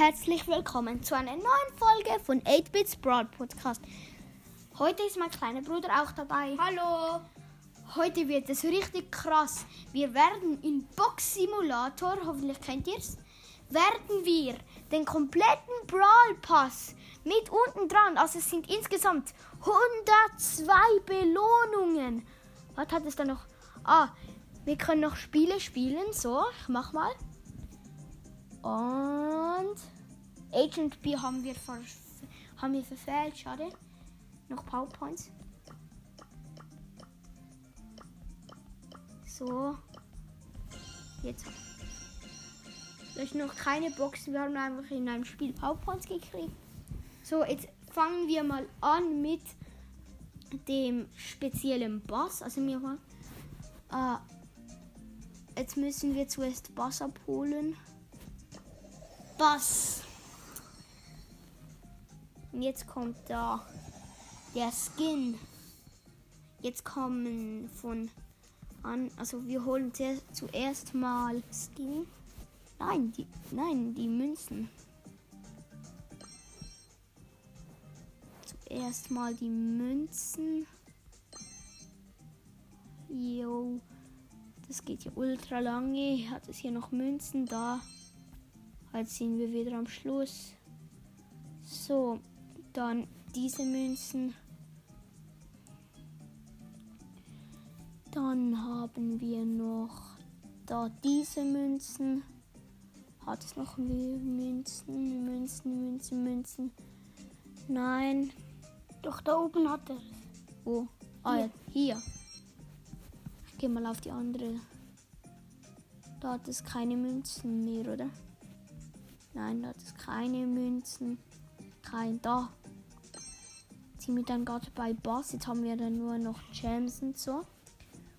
herzlich willkommen zu einer neuen Folge von 8-Bits Broad Podcast. Heute ist mein kleiner Bruder auch dabei. Hallo. Heute wird es richtig krass. Wir werden in Box Simulator, hoffentlich kennt ihr es, werden wir den kompletten Brawl Pass mit unten dran, also es sind insgesamt 102 Belohnungen. Was hat es da noch? Ah, wir können noch Spiele spielen. So, ich mach mal. Und Agent B haben wir, ver haben wir verfehlt. Schade. Noch PowerPoints. So. Jetzt. Ist noch keine Boxen. Wir haben einfach in einem Spiel PowerPoints gekriegt. So, jetzt fangen wir mal an mit dem speziellen Boss. Also mir mal. Äh, jetzt müssen wir zuerst Boss abholen. Boss. Und jetzt kommt da der Skin. Jetzt kommen von an, also wir holen zuerst, mal Skin. Nein, die, nein, die Münzen. Zuerst mal die Münzen. Jo, das geht ja ultra lange. Hat es hier noch Münzen da? Jetzt sind wir wieder am Schluss. So, dann diese Münzen. Dann haben wir noch da diese Münzen. Hat es noch Münzen, Münzen, Münzen, Münzen? Nein. Doch da oben hat er es. Wo? Ah ja, hier. Ich gehe mal auf die andere. Da hat es keine Münzen mehr, oder? Nein, da hat es keine Münzen. Kein da. Ziehen wir dann gerade bei Boss. Jetzt haben wir dann nur noch Gems und so.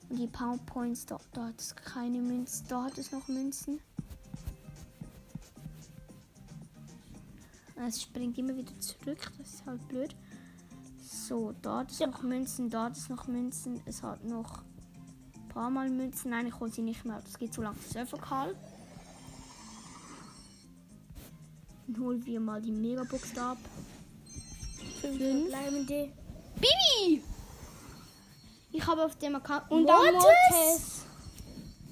Und die Powerpoints, da, da hat es keine Münzen. Da hat es noch Münzen. Es springt immer wieder zurück. Das ist halt blöd. So, da hat es ja. noch Münzen, da hat es noch Münzen. Es hat noch ein paar Mal Münzen. Nein, ich hole sie nicht mehr. Das geht zu lang. Serverkal. Dann holen wir mal die Megabox da ab. Fünf bleibende. Bibi! Ich habe auf dem Account. Und dann Mortis.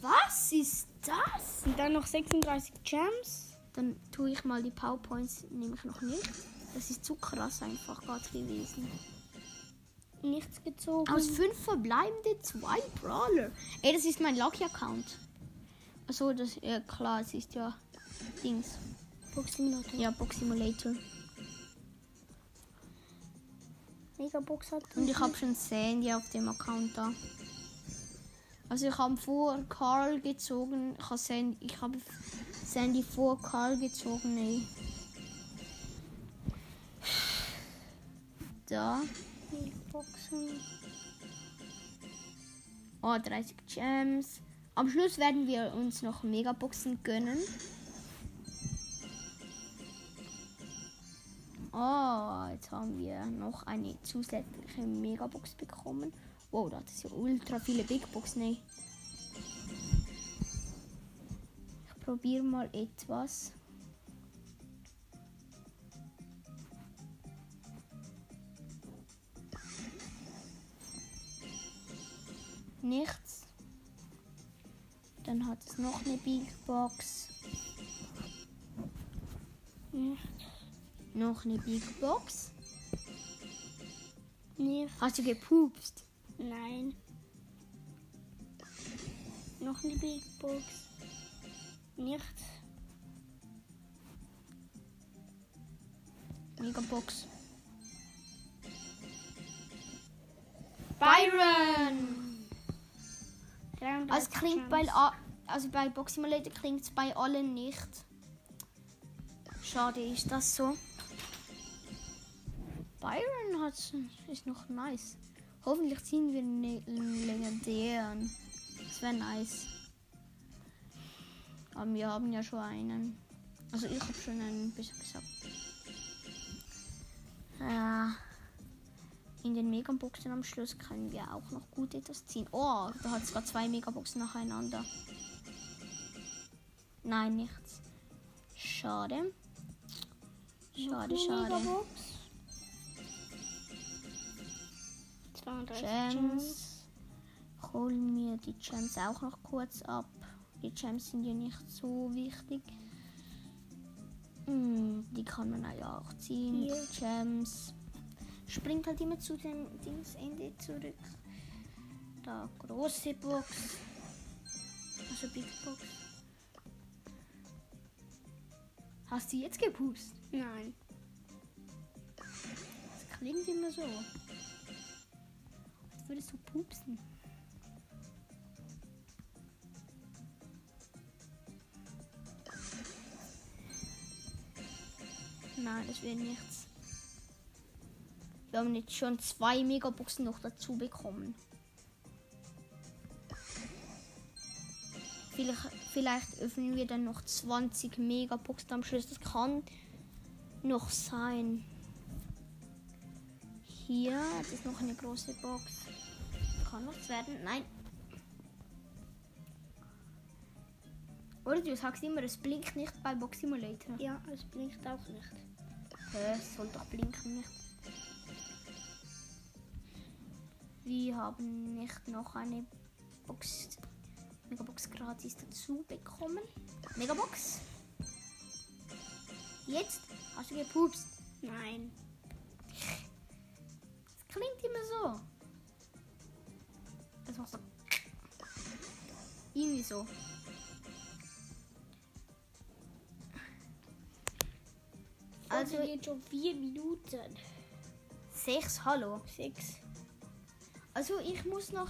Was ist das? Und dann noch 36 Gems. Dann tue ich mal die Powerpoints, nehme ich noch nicht. Das ist zu krass einfach gerade gewesen. Nichts gezogen. Aus fünf verbleibende zwei Brawler. Ey, das ist mein Lucky-Account. Achso, das ja klar, es ist ja Dings. Box Simulator. Ja, Box Simulator. Megabox hat. Und ich habe schon Sandy auf dem Account da. Also ich habe vor Karl gezogen. Ich habe Sandy, ich habe Sandy vor Karl gezogen. Ey. Da. Megaboxen. Oh, 30 Gems. Am Schluss werden wir uns noch Megaboxen gönnen. Oh, jetzt haben wir noch eine zusätzliche Megabox bekommen. Wow, da ist ja ultra viele Big Boxen. Ey. Ich probiere mal etwas. Nichts. Dann hat es noch eine Big Box. Nichts. Noch eine Big Box. Nichts. Hast du gepupst? Nein. Noch eine Big Box. Nichts. Megabox. Byron! Also es klingt bei, also bei Box Simulator klingt es bei allen nicht. Schade ist das so. Byron hat, ist noch nice. Hoffentlich ziehen wir ne- einen legendären. Das wäre nice. Aber wir haben ja schon einen. Also ich habe schon einen, besser gesagt. Ja. In den Megaboxen am Schluss können wir auch noch gut etwas ziehen. Oh, da hat es gerade zwei Megaboxen nacheinander. Nein, nichts. Schade. Schade, schade. Megabox. Gems. Gems. Holen mir die Gems auch noch kurz ab. Die Gems sind ja nicht so wichtig. Hm, die kann man ja auch ziehen. Hier. Gems. Springt halt immer zu dem Dingsende zurück. Da, große Box. Also Big Box. Hast du jetzt gepupst? Nein. Das klingt immer so. Würdest du pupsen. Nein, das wird nichts. Wir haben jetzt schon zwei Megaboxen noch dazu bekommen. Vielleicht, vielleicht öffnen wir dann noch 20 Megaboxen am Schluss. Das kann noch sein. Hier, das ist noch eine große Box. Kann was werden? Nein. Oder du sagst immer, es blinkt nicht bei Box Simulator. Ja, es blinkt auch nicht. Es soll doch blinken nicht. Wir haben nicht noch eine Box, Megabox gratis dazu bekommen. Megabox. Jetzt hast du gepupst. Nein. Klingt immer so. Das macht so. Irgendwie so. Also Also jetzt schon vier Minuten. sechs, hallo. Sechs. Also ich muss noch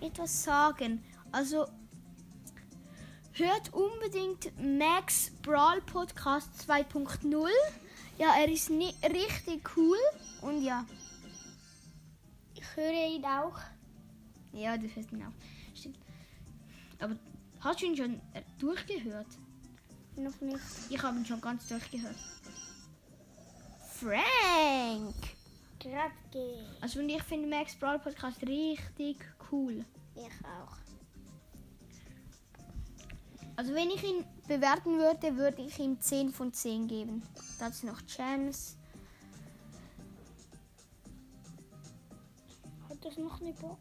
etwas sagen. Also hört unbedingt Max Brawl Podcast 2.0. Ja, er ist richtig cool. Und ja, Ich höre ihn auch. ja, das hörst du auch. Stimmt. Aber hast du ihn schon äh, durchgehört? Noch nicht. Ich habe ihn schon ganz durchgehört. Frank! Gehen. Also und ich finde Max Brawl Podcast richtig cool. Ich auch. Also wenn ich ihn bewerten würde, würde ich ihm 10 von 10 geben. Dazu noch Gems. Das noch eine Box?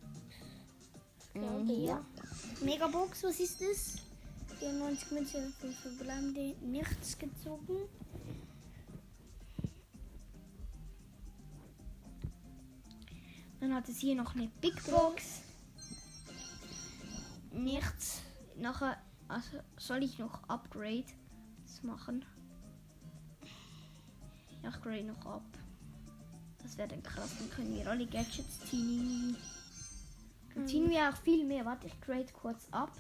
Mhm. ja. Megabox, was ist das? 94 Münzen für verbleibende nichts gezogen. Dann hat es hier noch eine Big Box. Nichts. Nachher also soll ich noch Upgrade machen. Ich upgrade noch ab. Das wäre dann krass. Dann können wir alle Gadgets ziehen. Dann ziehen wir auch viel mehr. Warte, ich grade kurz ab.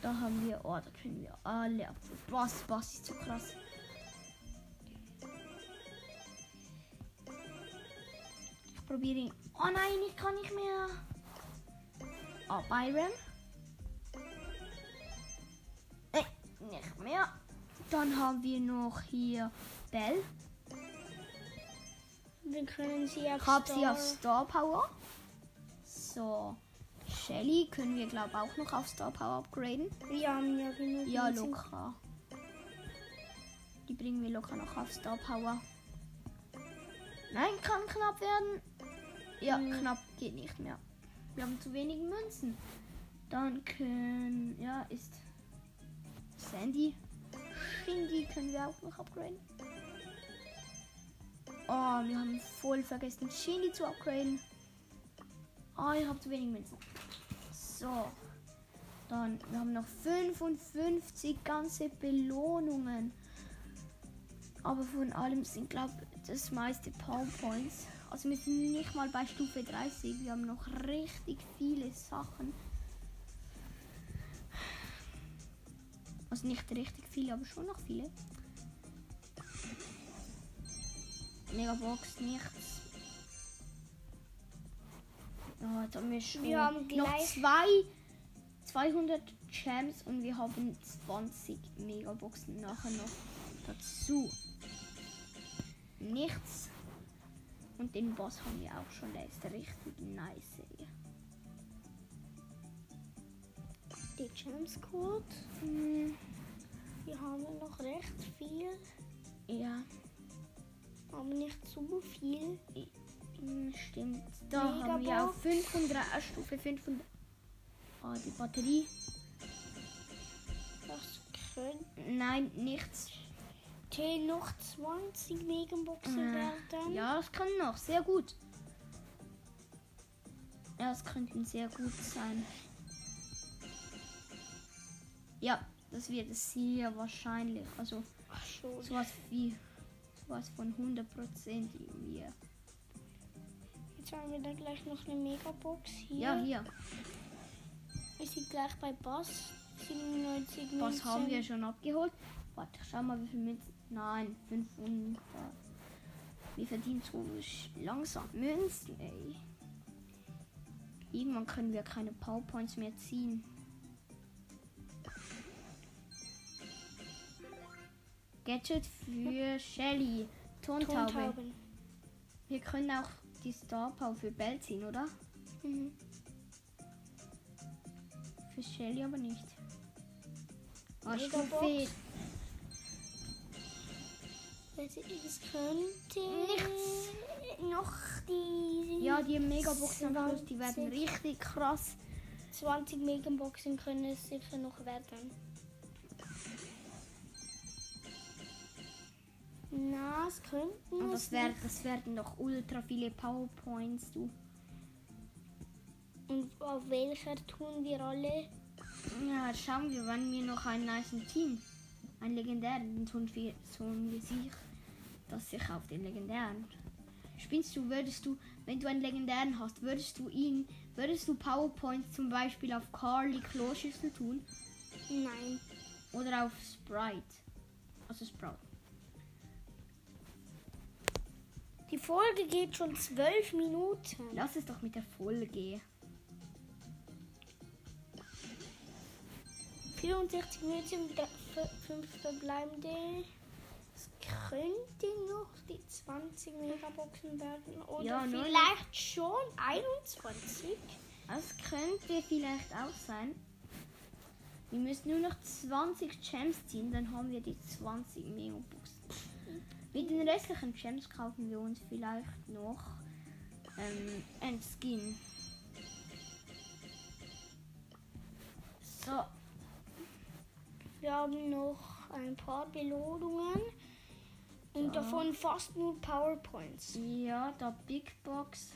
Da haben wir, oh, da können wir alle ab. Was, was ist so krass. Ich probiere ihn. Oh nein, ich kann nicht mehr. Oh, Byron. Äh, nicht mehr. Dann haben wir noch hier Bell. Wir können sie auf Ich habe sie Star- auf Star Power. So. Shelly können wir, glaube ich, auch noch auf Star Power upgraden. Wir haben ja genug. Ja, locker. Die bringen wir locker noch auf Star Power. Nein, kann knapp werden. Ja, Hm. knapp geht nicht mehr. Wir haben zu wenig Münzen. Dann können, ja, ist Sandy. Shindy können wir auch noch upgraden. Oh, wir haben voll vergessen, Shindy zu upgraden. Oh, ich habe zu wenig Münzen. So. Dann, wir haben noch 55 ganze Belohnungen. Aber von allem sind, glaube ich, das meiste Powerpoints. Also wir sind nicht mal bei Stufe 30. Wir haben noch richtig viele Sachen. Also nicht richtig viele, aber schon noch viele. Megabox, nichts. Ja, jetzt haben wir schon Wir haben noch gleich- zwei 200 Gems und wir haben 20 Megaboxen nachher noch dazu. Nichts. Und den Boss haben wir auch schon, der ist richtig nice. ey. Die Chance Code. Hm, Wir haben noch recht viel. ja. Aber nicht so viel. Hm, Stimmt. Da haben wir auf Megabox. 500, äh, Stufe 500. Ah, die Batterie. Das könnte Nein, nichts. noch 20 Megaboxen Äh, werden. Ja, das kann noch. Sehr gut. Ja, es könnten sehr gut sein. Ja, das wird es sehr wahrscheinlich. Also Ach sowas wie sowas von 100% wir. Jetzt haben wir dann gleich noch eine Megabox hier. Ja, hier. Wir sind gleich bei Bass. 97 Was haben wir schon abgeholt? Warte, schau mal, wie viel Münzen. Nein, 500. Wir verdienen so langsam Münzen, ey. Irgendwann können wir keine Powerpoints mehr ziehen. Gadget für Shelly. Tontaube. Tontauben. Wir können auch die Star Power für Bell ziehen, oder? Mhm. Für Shelly aber nicht. Megabox. Stufe Es könnte Nichts. noch die Ja, die Megaboxen die werden 20. richtig krass. 20 Megaboxen können es sicher noch werden. Na, es könnten Und es das, wär, das werden noch ultra viele Powerpoints, du. Und auf welcher tun wir alle? Ja, schauen wir, wann wir noch einen nice Team, einen legendären, tun wir, tun wir sich, dass ich auf den legendären. Spinnst du, würdest du, wenn du einen legendären hast, würdest du ihn, würdest du Powerpoints zum Beispiel auf Carly Kloschüssel tun Nein. oder auf Sprite? Also Sprout. Die Folge geht schon zwölf Minuten. Lass es doch mit der Folge. 64 Minuten, 5 verbleibende. Es könnte noch die 20 Megaboxen werden. Oder Ja, vielleicht schon 21. Das könnte vielleicht auch sein. Wir müssen nur noch 20 Gems ziehen, dann haben wir die 20 Megaboxen. Mit den restlichen Gems kaufen wir uns vielleicht noch ähm, ein Skin. So, Wir haben noch ein paar Belohnungen. Und Ja. davon fast nur PowerPoints. ja, da Big Box.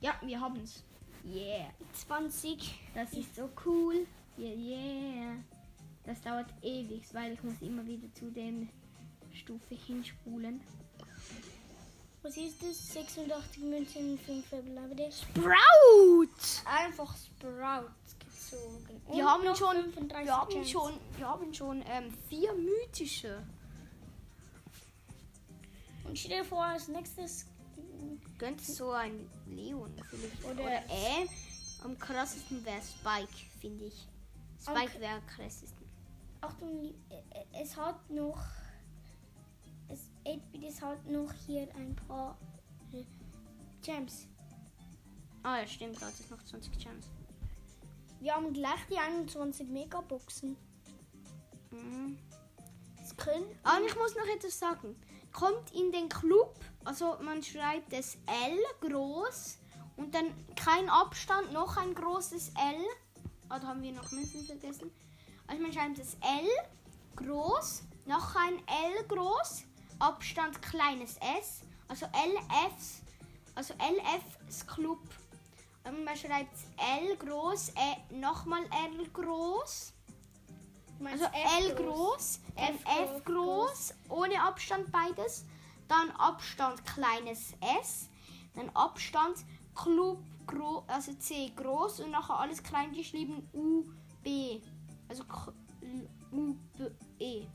Ja, wir haben's. Yeah. 20. Das ist so cool. Yeah, yeah. Das dauert ewig, weil ich muss immer wieder zu dem Stufe hinspulen. Was ist das? 86 Münzen, 5 verbleibende. Sprout! Einfach Sprout gezogen. Wir Und haben noch schon, 35 wir haben Gems. schon, wir haben schon ähm, vier mythische. Und stell dir vor, als nächstes. Gönnt so ein Leon vielleicht. Oder- Oder, äh, am krassesten wäre Spike, finde ich. Spike wäre am krassesten. Achtung, es hat noch. Es, 8-Bit, es hat noch hier ein paar äh, Gems. Ah ja, stimmt, hat es noch 20 Gems. Wir haben gleich die 21 Megaboxen. Mhm. Es können. Ah, und ich muss noch etwas sagen. Kommt in den Club, also man schreibt es L groß und dann kein Abstand, noch ein großes L. Da haben wir noch Münzen vergessen. Also man schreibt es L groß, noch ein L groß, Abstand kleines S, also LF, also LFs Club. Und man schreibt L groß, äh, nochmal L groß. Also L groß, F F groß, ohne Abstand beides. Dann Abstand kleines S. Dann Abstand Club, gro also C groß und nachher alles klein geschrieben U, B. Also U, B, E.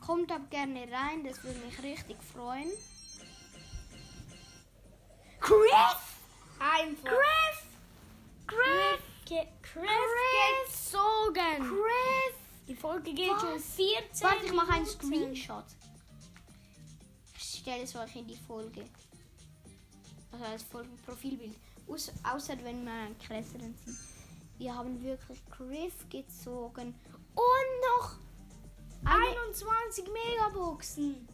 Kommt ab gerne rein, das würde mich richtig freuen. Griff! Einfach. Griff! Griff! Ge Griff Griff! gezogen. Griff! Die Folge geht Was? schon 14 Warte, ich mache einen. Screenshot. Ich stelle es euch in die Folge. Also als Folgenprofilbild. Aus, außer wenn man einen größeren sieht. Wir haben wirklich Griff gezogen. Und noch Eine- 21 Megaboxen.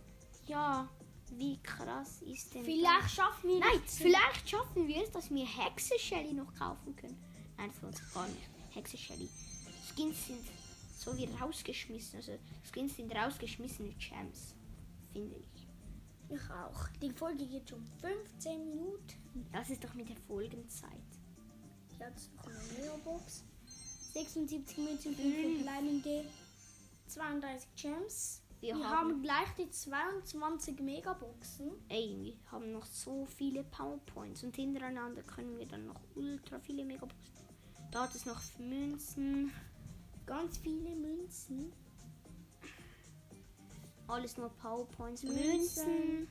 Ja, wie krass ist denn Vielleicht schaffen wir Nein, das. vielleicht schaffen wir es, dass wir Hexe Shelly noch kaufen können. Nein, für uns gar nicht. Hexe Shelly. Skins sind so wie rausgeschmissen. Also Skins sind rausgeschmissene Gems. Finde ich. Ich auch. Die Folge geht schon 15 Minuten. Das ist doch mit der Folgenzeit. Jetzt noch eine Megabox. 76 Münzen für Mhm. verbleibende 32 Gems. Wir Wir, haben- haben, gleich die 22 Megaboxen. Ey, wir haben noch so viele Powerpoints und hintereinander können wir dann noch ultra viele Megaboxen. Da hat es noch Münzen. Ganz viele Münzen. Alles nur Powerpoints. Münzen. Münzen.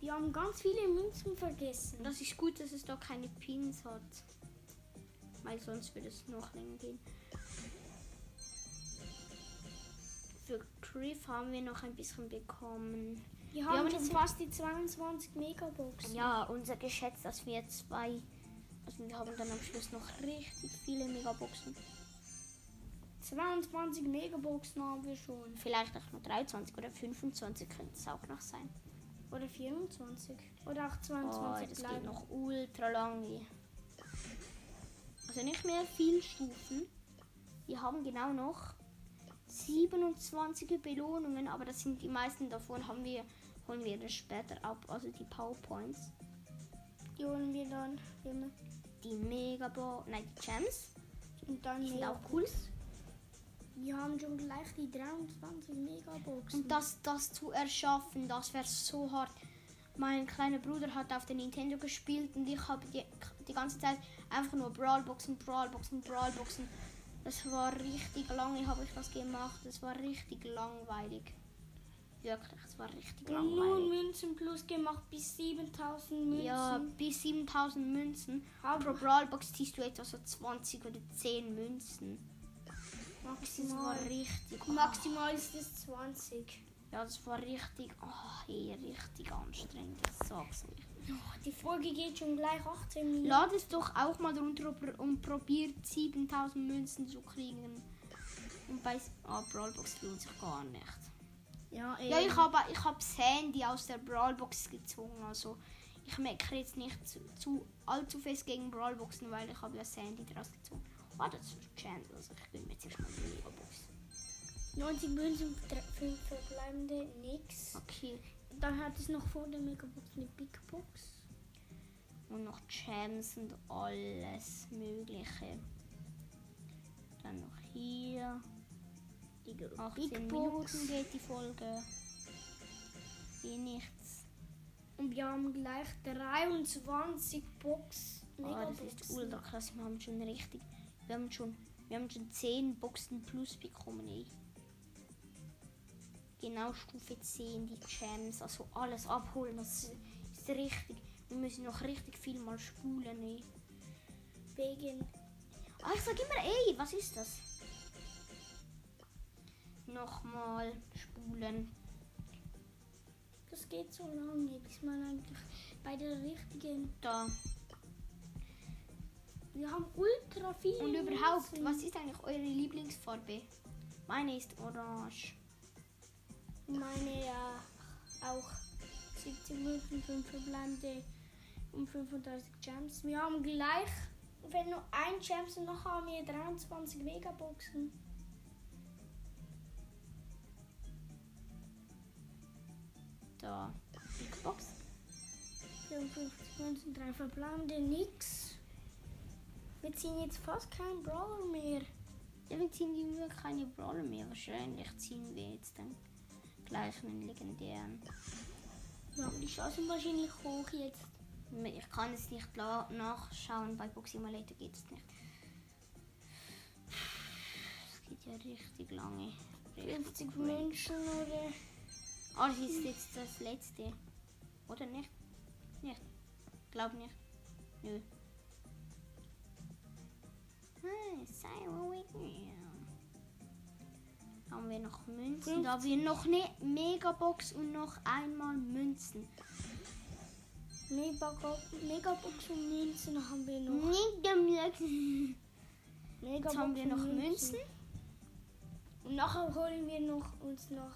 Wir haben ganz viele Münzen vergessen. Das ist gut, dass es da keine Pins hat. Weil sonst würde es noch länger gehen. Für Griff haben wir noch ein bisschen bekommen. Wir haben, haben jetzt- fast die 22 Megaboxen. Ja, unser geschätzt, dass wir zwei. Also wir haben dann am Schluss noch richtig viele Megaboxen. 22 Megaboxen haben wir schon. Vielleicht auch nur 23 oder 25 könnte es auch noch sein. Oder 24. Oder auch Oh, 22 das bleiben. geht noch ultra lange. Also nicht mehr viel Stufen. Wir haben genau noch 27 Belohnungen, aber das sind die meisten davon haben wir holen wir das später ab, also die Powerpoints, Die holen wir dann immer. die Megabo, nein, die Gems, Und dann die sind Mega- auch cool. Wir haben schon gleich die 23 Megaboxen. Und das, das zu erschaffen, das wäre so hart. Mein kleiner Bruder hat auf der Nintendo gespielt und ich habe die, die ganze Zeit einfach nur Brawlboxen, Brawlboxen, Brawlboxen. Das war richtig lange, habe ich das gemacht. Das war richtig langweilig. Wirklich, es war richtig Und nur langweilig. Münzen plus gemacht bis 7000 Münzen. Ja, bis 7000 Münzen. Aber- Pro Brawlbox ziehst du etwa so 20 oder 10 Münzen. Das war maximal. richtig. oh. Maximal ist es 20. Ja, das war richtig, oh, hey, richtig anstrengend. Ich sag's euch. Die Folge geht schon gleich 18 Minuten. Lad es doch auch mal runter und probiert 7000 Münzen zu kriegen. Und bei ah, Brawlbox lohnt sich gar nicht. Ja, Ja, ich habe ich hab Sandy aus der Brawlbox gezogen. Also ich meckere jetzt nicht zu, zu allzu fest gegen Brawlboxen, weil ich habe ja Sandy draus gezogen. Ah, das ist Chance. Also ich bin jetzt erstmal die Megabox. 90 Münzen, 5 verbleibende, nix. Okay. Dann hat es noch vor der Megabox eine Big Box. Und noch Gems und alles Mögliche. Dann noch hier. Die 18 Big Box. Minuten geht die Folge. Eh nichts. Und wir haben gleich 23 Box. Oh, das ist ultra krass. Wir haben schon richtig. Wir haben schon, wir haben schon 10 Boxen plus bekommen, ey. Genau Stufe 10, die Gems. Also alles abholen. Das ist richtig. Wir müssen noch richtig viel mal spulen, ey. Wegen. Ah, ich sag immer, ey, was ist das? Nochmal spulen. Das geht so lange, bis man eigentlich bei der richtigen. Da. Wir haben ultra viel. Und überhaupt, Münzen. was ist eigentlich eure Lieblingsfarbe? Meine ist orange. Meine ja auch 70 Münzen, 5 verbleibende und 35 Gems. Wir haben gleich, wenn nur ein Gems und noch haben wir 23 Megaboxen. Da. Big Box. 54 Münzen, 3 verbleibende, nix. Wir ziehen jetzt fast keinen Brawler mehr. Ja, wir ziehen wir keine Brawler mehr. Wahrscheinlich ziehen wir jetzt dann gleich einen legendären. Ja, die Chancen wahrscheinlich hoch jetzt. Ich kann es nicht nachschauen, bei Box Simulator geht es nicht. Es geht ja richtig lange. Richtig 50 lange. Münzen oder. Ah, das ist jetzt das letzte. Oder nicht? Nicht. Glaub nicht. Nö. Hey, sei ruhig. Haben wir noch Münzen? Da haben wir noch eine Megabox und noch einmal Münzen. Megabox Megabox und Münzen haben wir noch. Megabox. Megabox Jetzt haben wir noch Münzen. Und nachher holen wir noch, uns noch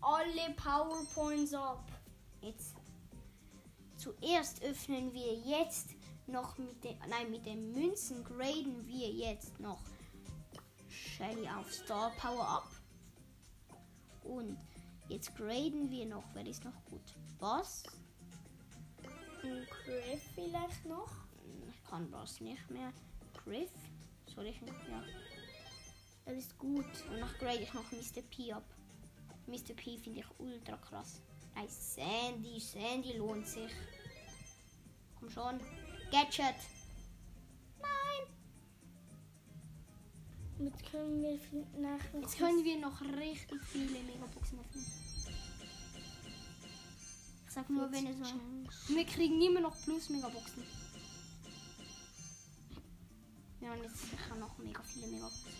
alle Powerpoints ab. Jetzt. Zuerst öffnen wir jetzt noch mit den, nein, mit den Münzen graden wir jetzt noch Shelly auf Star Power ab. Und jetzt graden wir noch, wer ist noch gut? Boss? Und Griff vielleicht noch. Ich kann Boss nicht mehr. Griff? Soll ich nicht? Ja. Er ist gut. Und noch grade ich noch Mr. P ab. Mr. P finde ich ultra krass. Nein, Sandy, Sandy lohnt sich. Komm schon. Gadget. Nein. Jetzt können wir nachher Jetzt können wir noch richtig viele Megaboxen öffnen. Ich sag nur, wenn es so. Wir kriegen immer noch plus Megaboxen. Ja, und jetzt sicher noch mega viele Megaboxen.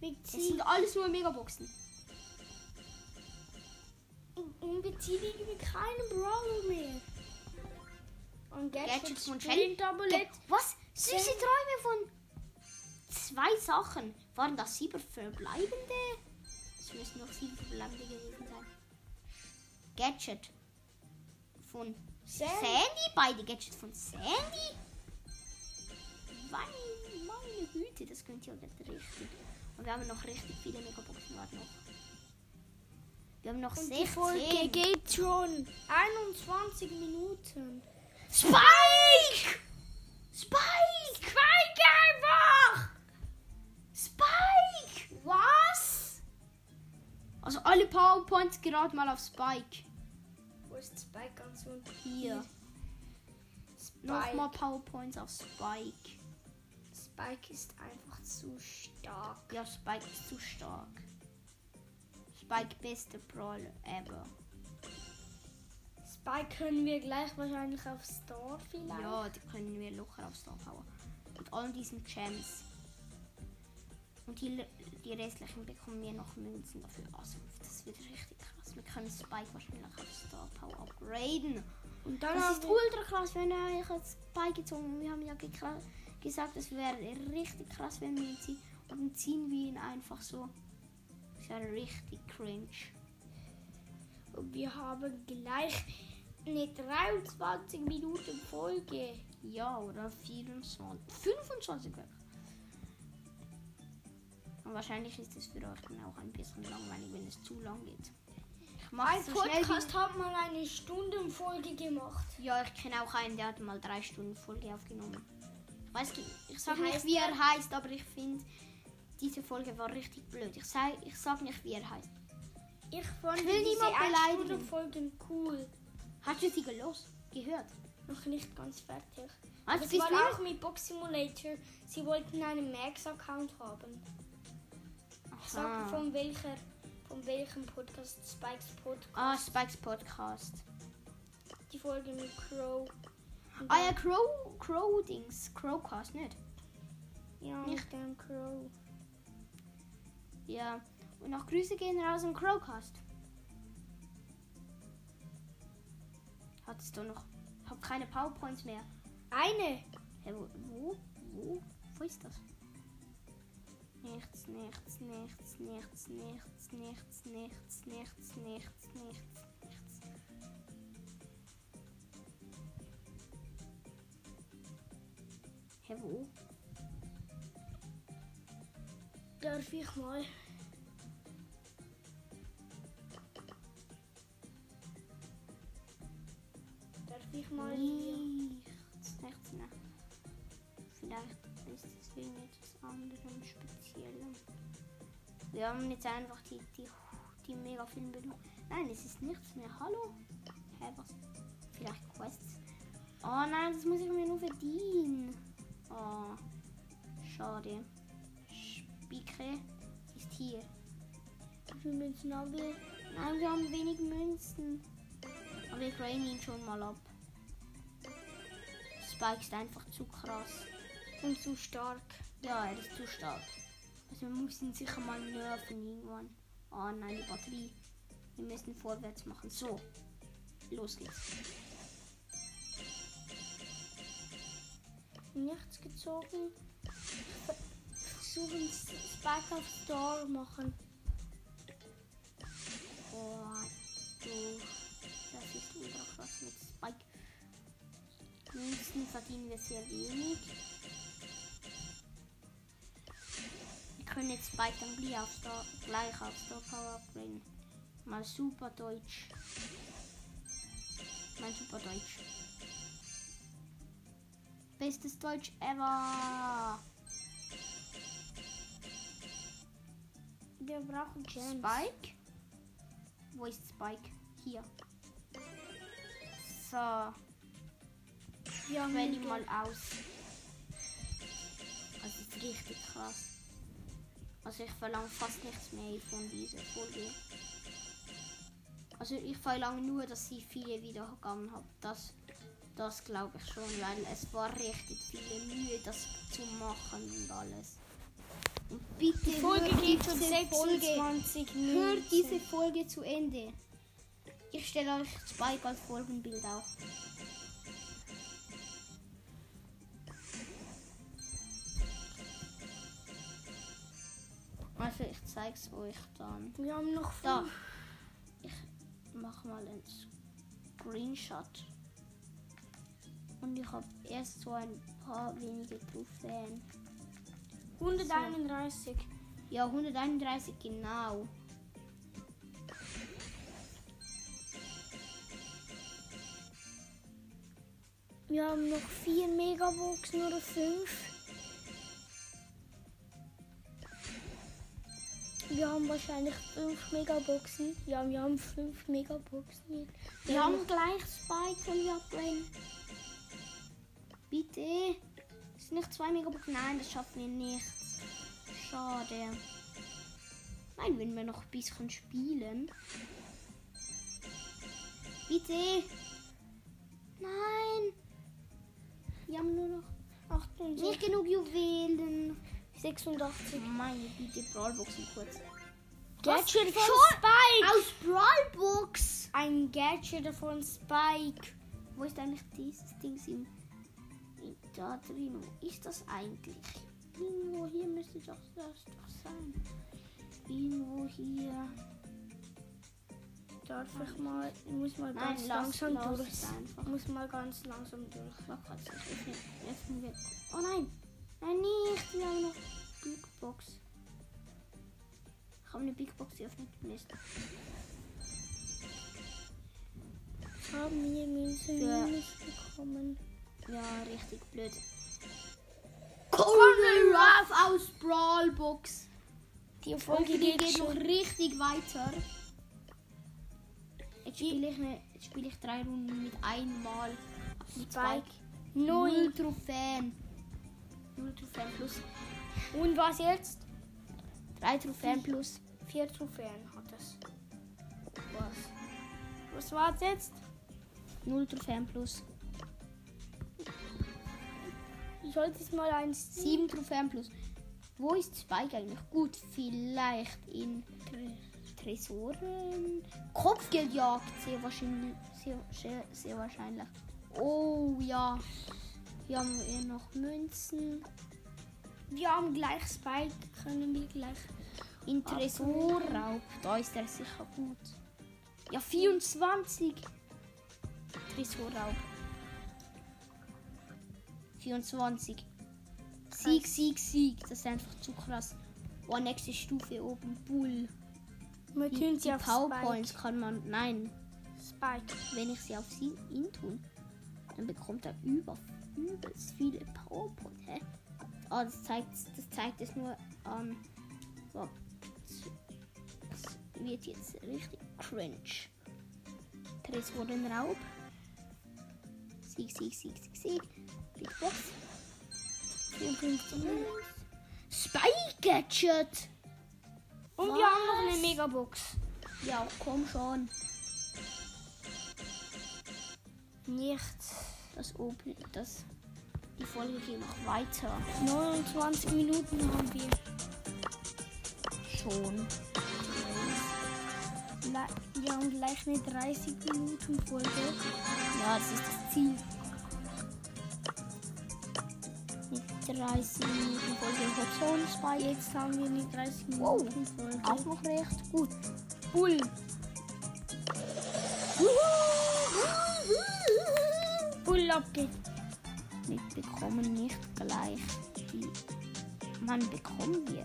Wir Es sind alles nur Megaboxen. und wir ziehen irgendwie keinen Brawler mehr. Und Gadget, Gadgets von Shelly. Was? Süße Träume von zwei Sachen. Waren das sieben verbleibende? Es müssen noch sieben verbleibende gewesen sein. Gadget von Sandy. Sandy. Beide Gadgets von Sandy. Meine, meine Güte, das könnt ihr jetzt richtig. Und wir haben noch richtig viele Megaboxen. Warte noch. Wir haben noch Und die Folge 16. geht schon 21 Minuten. Spike! Spike! Spike einfach! Spike! Was? Also alle Powerpoints gerade mal auf Spike. Wo ist Spike ganz unten? Hier. Nochmal Powerpoints auf Spike. Spike ist einfach zu stark. Ja, Spike ist zu stark. Spike beste Brawler ever. Spike können wir gleich wahrscheinlich auf Star vielleicht. Ja, die können wir locker auf Star Power. Mit all diesen Gems. Und die, die restlichen bekommen wir noch Münzen dafür. Also, das wird richtig krass. Wir können Spike wahrscheinlich auf Star Power upgraden. Und dann Das ist ultra krass, wenn er euch jetzt beigezogen Wir haben ja gesagt, es wäre richtig krass, wenn wir ihn ziehen. Und dann ziehen wir ihn einfach so. Das ist ja richtig cringe. und wir haben gleich eine 23 Minuten Folge. Ja, oder 24. 25 wäre. Und wahrscheinlich ist es für euch dann auch ein bisschen langweilig, wenn es zu lang geht. Ich mache Ein so Podcast hat mal eine Stundenfolge gemacht. Ja, ich kenne auch einen, der hat mal drei Stunden Folge aufgenommen. Ich weiß nicht, ich Wie nicht, wie er heißt, aber ich finde, diese Folge war richtig blöd. Ich sage ich sag nicht, wie er heißt. Ich fand Ich will diese. Ein-Stunden-Folgen cool. Hast du sie gelos? Gehört? Noch nicht ganz fertig. Also, Das war auch mit Box Simulator. Sie wollten einen Max-Account haben. Ich sag Aha. von welcher, von welchem Podcast Spikes Podcast. Ah, Spikes Podcast. Die Folge mit Crow. Und Ah ja, Crow, Crow Dings, Crowcast, nicht? ja, nicht. dem Crow. Ja. Und noch Grüße gehen raus an Crowcast. Hattest du noch? Ich hab keine Powerpoints mehr. Eine. Hä, wo, wo? Wo? Wo ist das? Nichts, nichts, nichts, nichts, nichts, nichts, nichts, nichts, nichts, nichts, nichts. Hä, wo? Darf ich mal? Wir haben jetzt einfach die, die, die mega vielen Belohnungen. Nein, es ist nichts mehr. Hallo? Hä, was? Vielleicht Quests? Oh nein, das muss ich mir nur verdienen. Oh, schade. Spike ist hier. Wie viel Münzen haben wir? Nein, wir haben wenig Münzen. Aber ich rain ihn schon mal ab. Spike ist einfach zu krass. Und zu stark. Ja, er ist zu stark. Also wir müssen sicher mal nerven irgendwann. Oh nein, die Batterie. Wir müssen vorwärts machen. So. Los geht's. Nichts gezogen. versuchen, Spike auf Store machen. Oh, du. Das ist ultra krass mit Spike. Münzen verdienen wir sehr wenig. Können jetzt Spike dann gleich auf Star, gleich auf Star Power bringen. Mal super Deutsch. Mein super Deutsch. Bestes Deutsch ever. Wir brauchen Gems. Spike? Wo ist Spike? Hier. So, Wir haben wähle ihn mal aus. Das ist richtig krass. Also ich verlange fast nichts mehr von dieser Folge. Also ich verlange nur, dass sie viele Wiedergaben haben. Das, das glaube ich schon, weil es war richtig viele Mühe, das zu machen und alles. Und bitte Die Folge hört geht diese Folge 26 Hört Minuten. diese Folge zu Ende. Ich stelle euch Spike als Folgenbild auch. Also ich zeig's euch dann. Wir haben noch Da. fünf. Ich mach mal einen Screenshot. Und ich habe erst so ein paar wenige Trophäen. 131. Ja, 131 genau. Wir haben noch vier Megaboxen oder fünf. Wir haben wahrscheinlich fünf Megaboxen. Ja, wir haben fünf Megaboxen. Wir haben gleich Spike und wir. Bitte. Ist nicht zwei Megaboxen? Nein, das schaffen wir nicht. Schade. Nein, wenn wir noch ein bisschen spielen. Bitte. Nein. Wir haben nur noch 68, nicht genug Juwelen. 86. Meine Bitte, Brawlboxen kurz. Gadget von? Spike! Aus Brawlbox. Ein Gadget von Spike. Wo ist eigentlich dieses Ding im, in, da drin? Wo ist das eigentlich? Irgendwo hier müsste doch das doch sein. Irgendwo hier. Darf ich mal, ich muss mal Nein, ganz lass, langsam lass durch. einfach. Ich muss mal ganz langsam durch. Öffnen wir. Oh nein! Nein, nicht! Wir haben noch Big Box. Ich habe eine Big Box geöffnet. Mist. Haben wir Münzen Ja. minus bekommen? Ja, richtig blöd. Colonel Ruff aus Brawlbox. Die Folge geht, geht noch richtig weiter. Jetzt spiele ich, ne, spiele ich drei Runden mit einmal. Mit. Spike. Null. Trophäen. Null Trophäen plus. Und was jetzt? Drei Trophäen plus. Vier Trophäen hat es. Was? Was war's jetzt? Null Trophäen plus. Ich sollte es mal eins ziehen. Sieben Trophäen plus. Wo ist Spike eigentlich? Gut, vielleicht in Tresoren. Kopfgeldjagd, sehr wahrscheinlich. Sehr, sehr, sehr wahrscheinlich. Oh ja. Hier haben wir noch Münzen. Wir haben gleich Spike. Können wir gleich. In Tresorraub. Da ist er sicher gut. Ja, 24. Tresorraub. 24. Sieg, Sieg, Sieg. Das ist einfach zu krass. Oh, nächste Stufe oben. Bull. Wir Die, tun die sie auf Powerpoints kann man. Nein. Spike. Wenn ich sie auf sie ihn tun, dann bekommt er über übelst viele Powerpoints. Hä? Ah, das zeigt, das zeigt es nur an. so. Das wird jetzt richtig cringe. Tresorenraub. Sieg, Sieg, Sieg, Sieg, Sieg. Big Box. 54 Minuten. Spy Gadget. Und Was? wir haben noch eine Megabox. Ja, komm schon. Nichts. Das Open, das. Die Folge geht noch weiter. 29 Minuten haben wir. Schon. Wir haben gleich eine 30 Minuten Folge. Ja, das ist das Ziel. Mit 30 Minuten Folge Hotzone Spike. Jetzt haben wir die 30 Wow. Minuten Folge. Auch noch recht gut. Bull. Bull abgeht. Wir bekommen nicht gleich die. Man bekommen wir.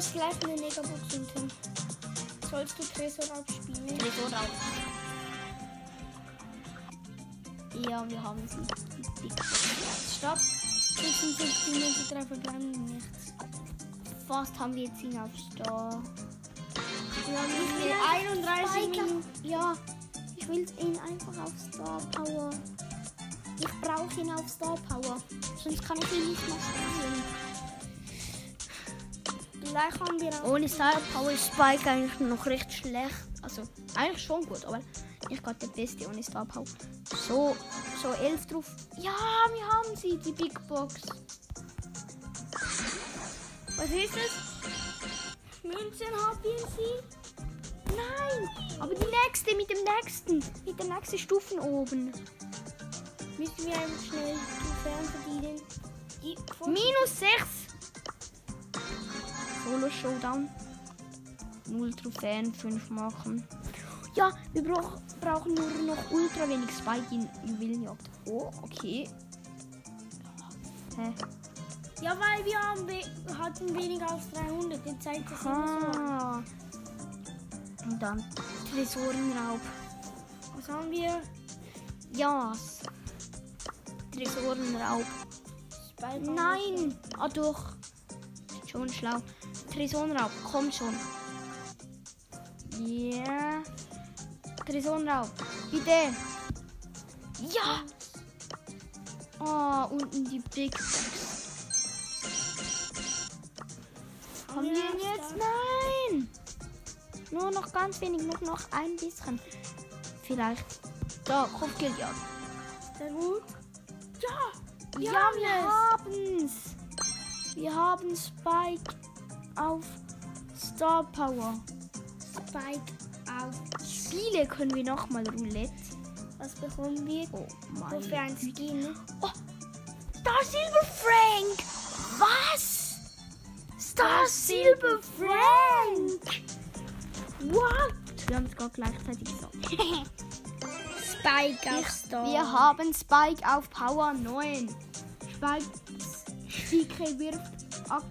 Hast gleich eine Megabox hinten. Sollst du Tresor abspielen? Tresor auf. Ja, wir haben sie. Stopp. 56 Minuten, drei verbleiben nichts. Fast haben wir jetzt ihn auf Star. Wir haben viel? 31 Minuten. Ja, ich will ihn einfach auf Star Power. Ich brauche ihn auf Star Power. Sonst kann ich ihn nicht mehr spielen. Gleich haben wir auch. Ohne Star Power ist Spike eigentlich noch recht schlecht. Also, eigentlich schon gut, aber nicht gerade der Beste ohne Star Power. So, so 11 drauf. Ja, wir haben sie, die Big Box. Was ist es? Münzen haben wir sie? Nein, aber die nächste mit dem nächsten. Mit der nächsten Stufen oben. Müssen wir einfach schnell. Die Minus 6. Solo Showdown. 0 Trophäen, 5 machen. Ja, wir brauch, brauchen nur noch ultra wenig Spike in Juwelenjagd. Oh, okay. Hä? Ja, weil wir haben we hatten weniger als 300. Jetzt zeigt das immer so. Ah. Und dann Tresorenraub. Was haben wir? Ja. Tresorenraub. Spike Nein! Ah doch. Schon schlau. Tresorenraub, komm schon. Ja. Tresorenraub, bitte. Ja! Ah, unten die Big Box. Haben wir ihn jetzt? Nein! Nur noch ganz wenig, nur noch ein bisschen. Vielleicht. Da, Kopfgeldjagd. Sehr gut. Ja! Ja, wir haben's. Wir haben Spike auf Star Power. Spike auf. Spiele können wir nochmal Roulette. Was bekommen wir? Oh mein Wofür ein Skin? Star Silver Frank! Was? Star Silver Frank! What? Wir haben es gerade gleichzeitig gesagt. Spike auf Star. Wir haben Spike auf Power 9. Spike Spike wirft Ak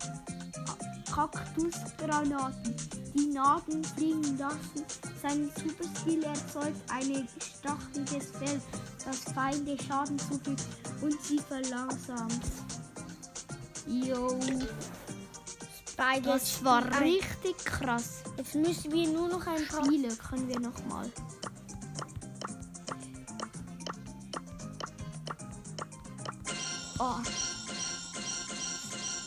Kaktusgranaten. Die Nadeln fliegen lassen. Sein Superskill erzeugt ein stacheliges Feld, das Feinde Schaden zufügt und sie verlangsamt. Yo, Spike das war richtig krass. Jetzt müssen wir nur noch ein paar. Spiele können wir noch mal. Oh,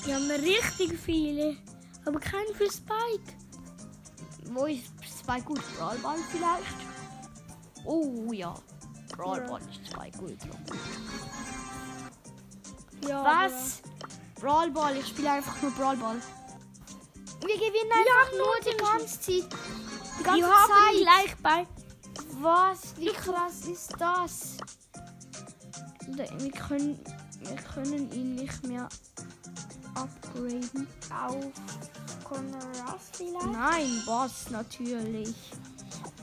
Wir haben richtig viele. Aber keinen für Spike. wo ist Spike gut? Brawlball vielleicht? Oh ja, Brawlball ist Spike ultra gut. Ja, Was? Brawlball, ich spiele einfach nur Brawlball. Wir gewinnen Ja, einfach nur die ganze Zeit. Die ganze Wir haben Zeit. gleich bei. Was? Wie krass ist das? Da- Wir können, wir können ihn nicht mehr upgraden. Auf Conor Ruff vielleicht? Nein, Boss natürlich.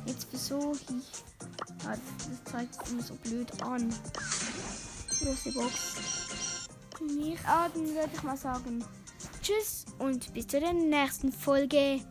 Jetzt versuche ich. Ah, das zeigt immer so blöd an. Große Box. Nicht. Ah, dann würde ich mal sagen. Tschüss und bis zur nächsten Folge.